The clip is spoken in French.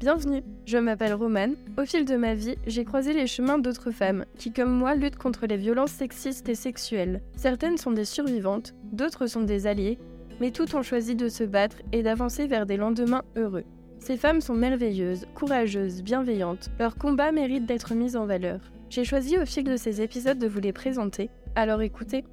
Bienvenue, je m'appelle Romane. Au fil de ma vie, j'ai croisé les chemins d'autres femmes qui, comme moi, luttent contre les violences sexistes et sexuelles. Certaines sont des survivantes, d'autres sont des alliées, mais toutes ont choisi de se battre et d'avancer vers des lendemains heureux. Ces femmes sont merveilleuses, courageuses, bienveillantes. Leur combat mérite d'être mis en valeur. J'ai choisi au fil de ces épisodes de vous les présenter, alors écoutez.